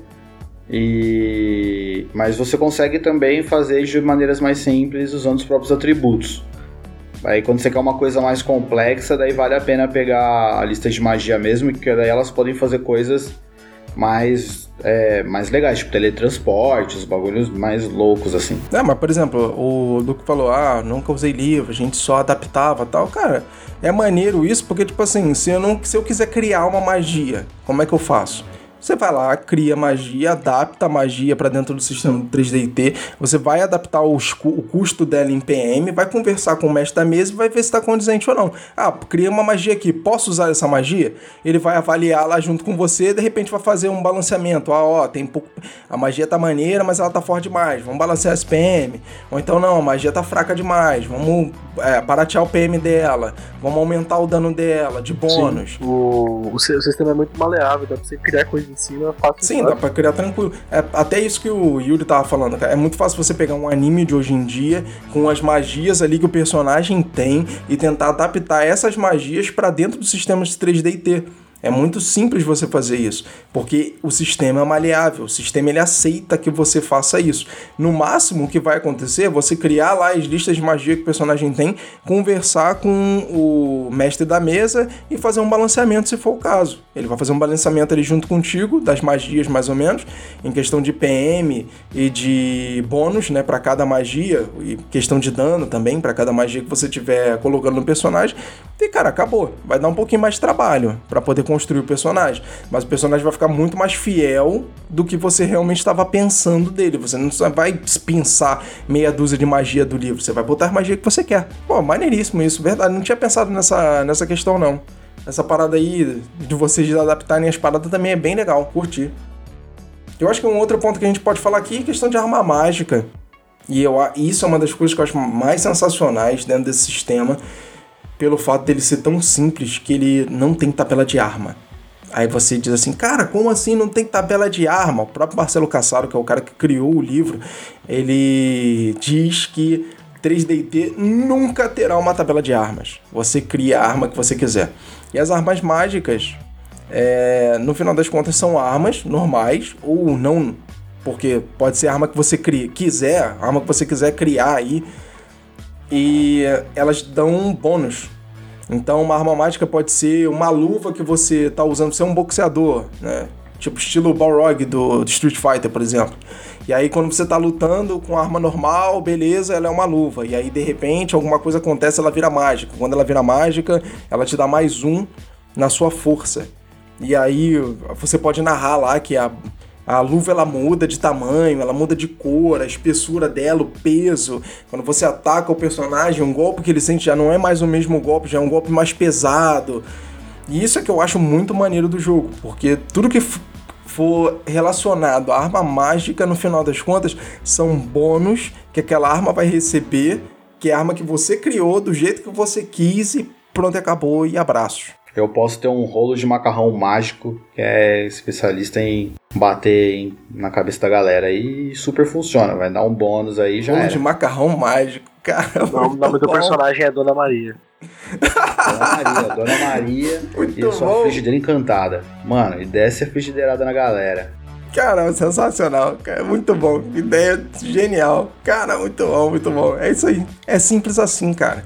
S3: E mas você consegue também fazer de maneiras mais simples usando os próprios atributos. Aí quando você quer uma coisa mais complexa, daí vale a pena pegar a lista de magia mesmo, que daí elas podem fazer coisas mais, é, mais legais, tipo teletransporte, os bagulhos mais loucos assim.
S1: É, mas por exemplo, o Luke falou: ah, nunca usei livro, a gente só adaptava tal. Cara, é maneiro isso porque, tipo assim, se eu, não, se eu quiser criar uma magia, como é que eu faço? Você vai lá, cria magia, adapta a magia para dentro do sistema 3DT. Você vai adaptar os, o custo dela em PM, vai conversar com o mestre da mesa e vai ver se está condizente ou não. Ah, cria uma magia aqui, posso usar essa magia? Ele vai avaliar lá junto com você, de repente vai fazer um balanceamento. Ah, ó, tem pouco. A magia tá maneira, mas ela tá forte demais. Vamos balancear esse PM. Ou então não, a magia tá fraca demais. Vamos é, baratear o PM dela. Vamos aumentar o dano dela, de bônus.
S2: Sim, o, o, sistema é muito maleável, dá pra você criar coisas em cima fácil.
S1: Sim, dá pra criar tranquilo. É, até isso que o Yuri tava falando, cara. É muito fácil você pegar um anime de hoje em dia, com as magias ali que o personagem tem, e tentar adaptar essas magias para dentro do sistema de 3D e T. É muito simples você fazer isso, porque o sistema é maleável, o sistema ele aceita que você faça isso. No máximo, o que vai acontecer é você criar lá as listas de magia que o personagem tem, conversar com o mestre da mesa e fazer um balanceamento se for o caso. Ele vai fazer um balanceamento ali junto contigo, das magias mais ou menos, em questão de PM e de bônus, né, para cada magia, e questão de dano também, para cada magia que você tiver colocando no personagem E, cara, acabou. Vai dar um pouquinho mais de trabalho para poder construir o personagem. Mas o personagem vai ficar muito mais fiel do que você realmente estava pensando dele. Você não vai pensar meia dúzia de magia do livro. Você vai botar a magia que você quer. Pô, maneiríssimo isso, verdade. Não tinha pensado nessa, nessa questão, não. Essa parada aí de vocês adaptarem as paradas também é bem legal. Curti. Eu acho que um outro ponto que a gente pode falar aqui é questão de arma mágica. E eu, isso é uma das coisas que eu acho mais sensacionais dentro desse sistema pelo fato dele ser tão simples que ele não tem tabela de arma. Aí você diz assim, cara, como assim não tem tabela de arma? O próprio Marcelo Cassaro, que é o cara que criou o livro, ele diz que 3DT nunca terá uma tabela de armas. Você cria a arma que você quiser. E as armas mágicas, é, no final das contas, são armas normais ou não, porque pode ser a arma que você cria, quiser, a arma que você quiser criar aí e elas dão um bônus. Então, uma arma mágica pode ser uma luva que você está usando, você é um boxeador, né? Tipo estilo Balrog do, do Street Fighter, por exemplo. E aí, quando você está lutando com arma normal, beleza, ela é uma luva. E aí, de repente, alguma coisa acontece, ela vira mágica. Quando ela vira mágica, ela te dá mais um na sua força. E aí, você pode narrar lá que a a luva ela muda de tamanho, ela muda de cor, a espessura dela, o peso. Quando você ataca o personagem, um golpe que ele sente já não é mais o mesmo golpe, já é um golpe mais pesado. E isso é que eu acho muito maneiro do jogo, porque tudo que for relacionado à arma mágica, no final das contas, são bônus que aquela arma vai receber, que é a arma que você criou do jeito que você quis e pronto, acabou e abraços
S3: eu posso ter um rolo de macarrão mágico que é especialista em bater em, na cabeça da galera e super funciona, vai dar um bônus aí já.
S1: Rolo
S3: era.
S1: de macarrão mágico, cara.
S2: O nome do personagem é Dona Maria.
S3: Dona Maria, Dona Maria
S1: Muito
S3: e a sua
S1: bom.
S3: frigideira encantada. Mano, e desce a frigideirada na galera.
S1: Cara, sensacional, cara. Muito bom. Ideia genial. Cara, muito bom, muito bom. É isso aí. É simples assim, cara.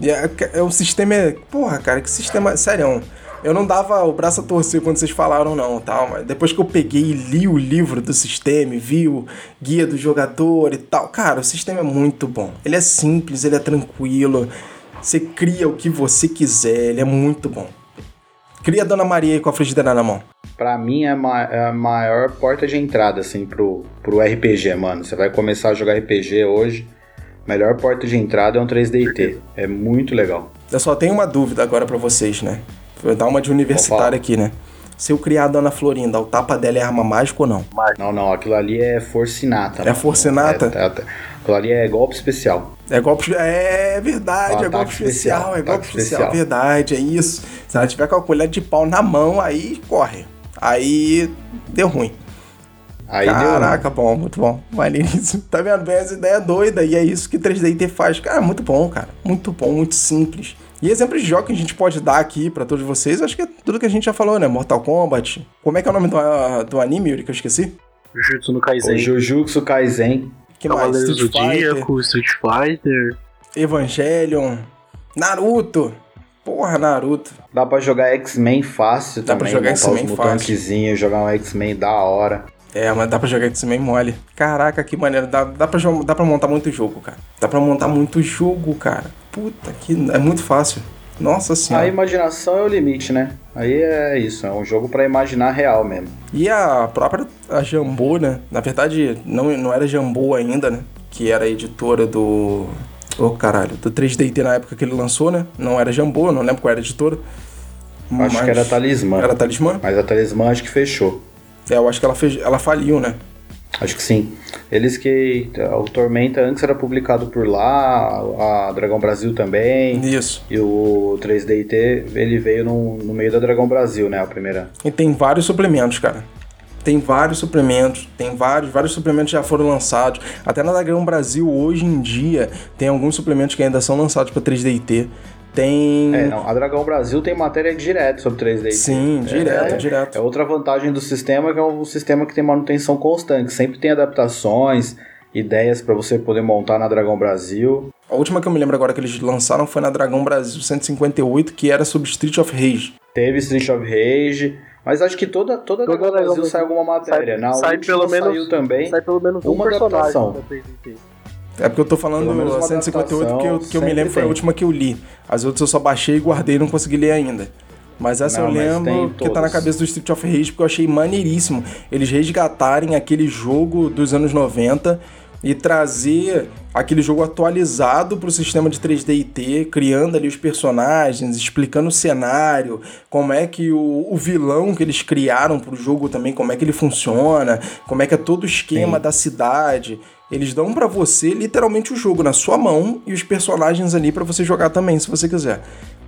S1: E é, é, o sistema é. Porra, cara, que sistema. Sério, eu não dava o braço a torcer quando vocês falaram, não, tal. Mas depois que eu peguei e li o livro do sistema, vi o guia do jogador e tal, cara, o sistema é muito bom. Ele é simples, ele é tranquilo. Você cria o que você quiser, ele é muito bom. Cria a Dona Maria aí com a frigideira na mão.
S3: Pra mim é, ma é a maior porta de entrada, assim, pro, pro RPG, mano. Você vai começar a jogar RPG hoje melhor porta de entrada é um 3DT. É muito legal.
S1: Eu só tenho uma dúvida agora para vocês, né? Vou dar uma de universitário aqui, né? Se eu criar a Dona Florinda, o tapa dela é arma mágica ou não?
S3: Não, não, aquilo ali é forcinata.
S1: É forcinata?
S3: É, é, aquilo ali é golpe especial.
S1: É golpe. É verdade, é golpe especial, especial, é golpe especial. especial. Verdade, é isso. Se ela tiver com a colher de pau na mão, aí corre. Aí deu ruim.
S3: Aí
S1: Caraca, bom, muito bom. Maneiríssimo. Tá vendo? Bem, essa ideia é doida e é isso que 3DT faz. Cara, muito bom, cara. Muito bom, muito simples. E exemplos de jogos que a gente pode dar aqui para todos vocês, acho que é tudo que a gente já falou, né? Mortal Kombat. Como é que é o nome do, do anime, Yuri, que eu esqueci?
S2: Jujutsu no Kaisen.
S3: O Jujutsu Kaisen.
S1: Que mais?
S2: Street Fighter. Street Fighter.
S1: Evangelion. Naruto. Porra, Naruto.
S3: Dá pra jogar X-Men fácil
S1: Dá
S3: também.
S1: Dá pra jogar X-Men
S3: fácil. jogar um X-Men da hora.
S1: É, mas dá pra jogar X-Men mole. Caraca, que maneiro. Dá, dá, pra, dá pra montar muito jogo, cara. Dá pra montar muito jogo, cara. Puta, que é muito fácil. Nossa senhora.
S3: A imaginação é o limite, né? Aí é isso, é um jogo para imaginar real mesmo.
S1: E a própria a Jambô, né? Na verdade, não, não era Jambô ainda, né? Que era a editora do. Ô oh, caralho, do 3DT na época que ele lançou, né? Não era Jambô, não lembro qual era a editora.
S3: Acho mas... que era Talismã.
S1: Era Talismã?
S3: Mas a Talismã acho que fechou.
S1: É, eu acho que ela, fez, ela faliu, né?
S3: Acho que sim. Eles que. O Tormenta antes era publicado por lá, a Dragão Brasil também.
S1: Isso.
S3: E o 3DT, ele veio no, no meio da Dragão Brasil, né? A primeira.
S1: E tem vários suplementos, cara. Tem vários suplementos, tem vários, vários suplementos já foram lançados. Até na Dragão Brasil, hoje em dia, tem alguns suplementos que ainda são lançados para 3DT. Tem.
S3: É, não, a Dragão Brasil tem matéria direto sobre 3D.
S1: Sim, direto,
S3: é,
S1: direto.
S3: É outra vantagem do sistema que é um sistema que tem manutenção constante. Sempre tem adaptações, ideias para você poder montar na Dragão Brasil.
S1: A última que eu me lembro agora que eles lançaram foi na Dragão Brasil 158, que era sobre Street of Rage.
S3: Teve Street of Rage. Mas acho que toda, toda, toda Dragão Brasil sai alguma matéria.
S2: Sai,
S3: na
S2: sai
S3: última
S2: pelo menos,
S3: saiu também
S2: sai pelo menos
S3: uma
S2: um
S3: adaptação.
S1: É porque eu tô falando a 158 que eu, que eu me lembro tem. foi a última que eu li. As outras eu só baixei e guardei e não consegui ler ainda. Mas essa não, eu lembro que tá na cabeça do Street of Rage porque eu achei maneiríssimo eles resgatarem aquele jogo dos anos 90 e trazer aquele jogo atualizado para o sistema de 3D IT, criando ali os personagens, explicando o cenário, como é que o, o vilão que eles criaram para o jogo também, como é que ele funciona, como é que é todo o esquema Sim. da cidade. Eles dão para você literalmente o jogo na sua mão e os personagens ali para você jogar também, se você quiser.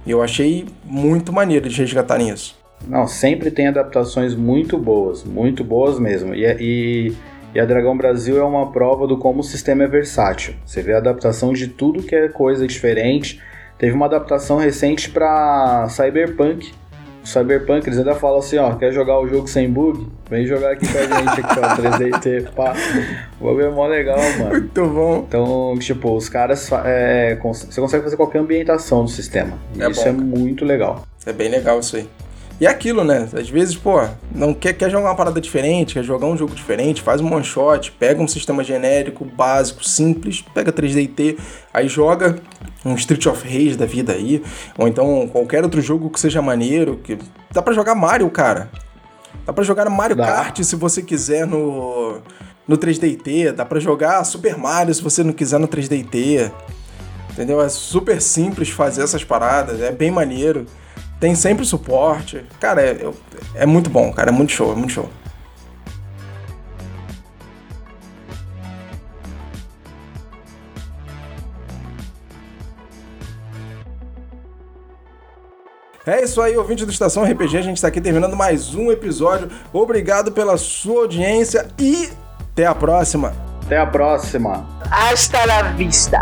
S1: Eu achei muito maneiro de resgatarem isso.
S3: Não, sempre tem adaptações muito boas, muito boas mesmo. E, e e a Dragão Brasil é uma prova do como o sistema é versátil. Você vê a adaptação de tudo que é coisa diferente. Teve uma adaptação recente para Cyberpunk. O Cyberpunk, eles ainda falam assim, ó, quer jogar o jogo sem bug? Vem jogar aqui com a gente aqui, ó, 3DT, pá. O bagulho é mó legal, mano.
S1: Muito bom.
S3: Então, tipo, os caras, é, você consegue fazer qualquer ambientação do sistema. É isso bom, é muito legal.
S1: É bem legal isso aí. E é aquilo, né? Às vezes, pô, não quer, quer jogar uma parada diferente, quer jogar um jogo diferente, faz um one shot, pega um sistema genérico, básico, simples, pega 3DT, aí joga um Street of Rage da vida aí, ou então qualquer outro jogo que seja maneiro, que dá para jogar Mario, cara. Dá para jogar Mario dá. Kart se você quiser no no 3DT, dá para jogar Super Mario se você não quiser no 3DT. Entendeu? É super simples fazer essas paradas, é bem maneiro. Tem sempre suporte. Cara, é, é muito bom, cara. É muito show, é muito show. É isso aí, ouvinte do Estação RPG. A gente está aqui terminando mais um episódio. Obrigado pela sua audiência e até a próxima.
S3: Até a próxima.
S2: Hasta la vista.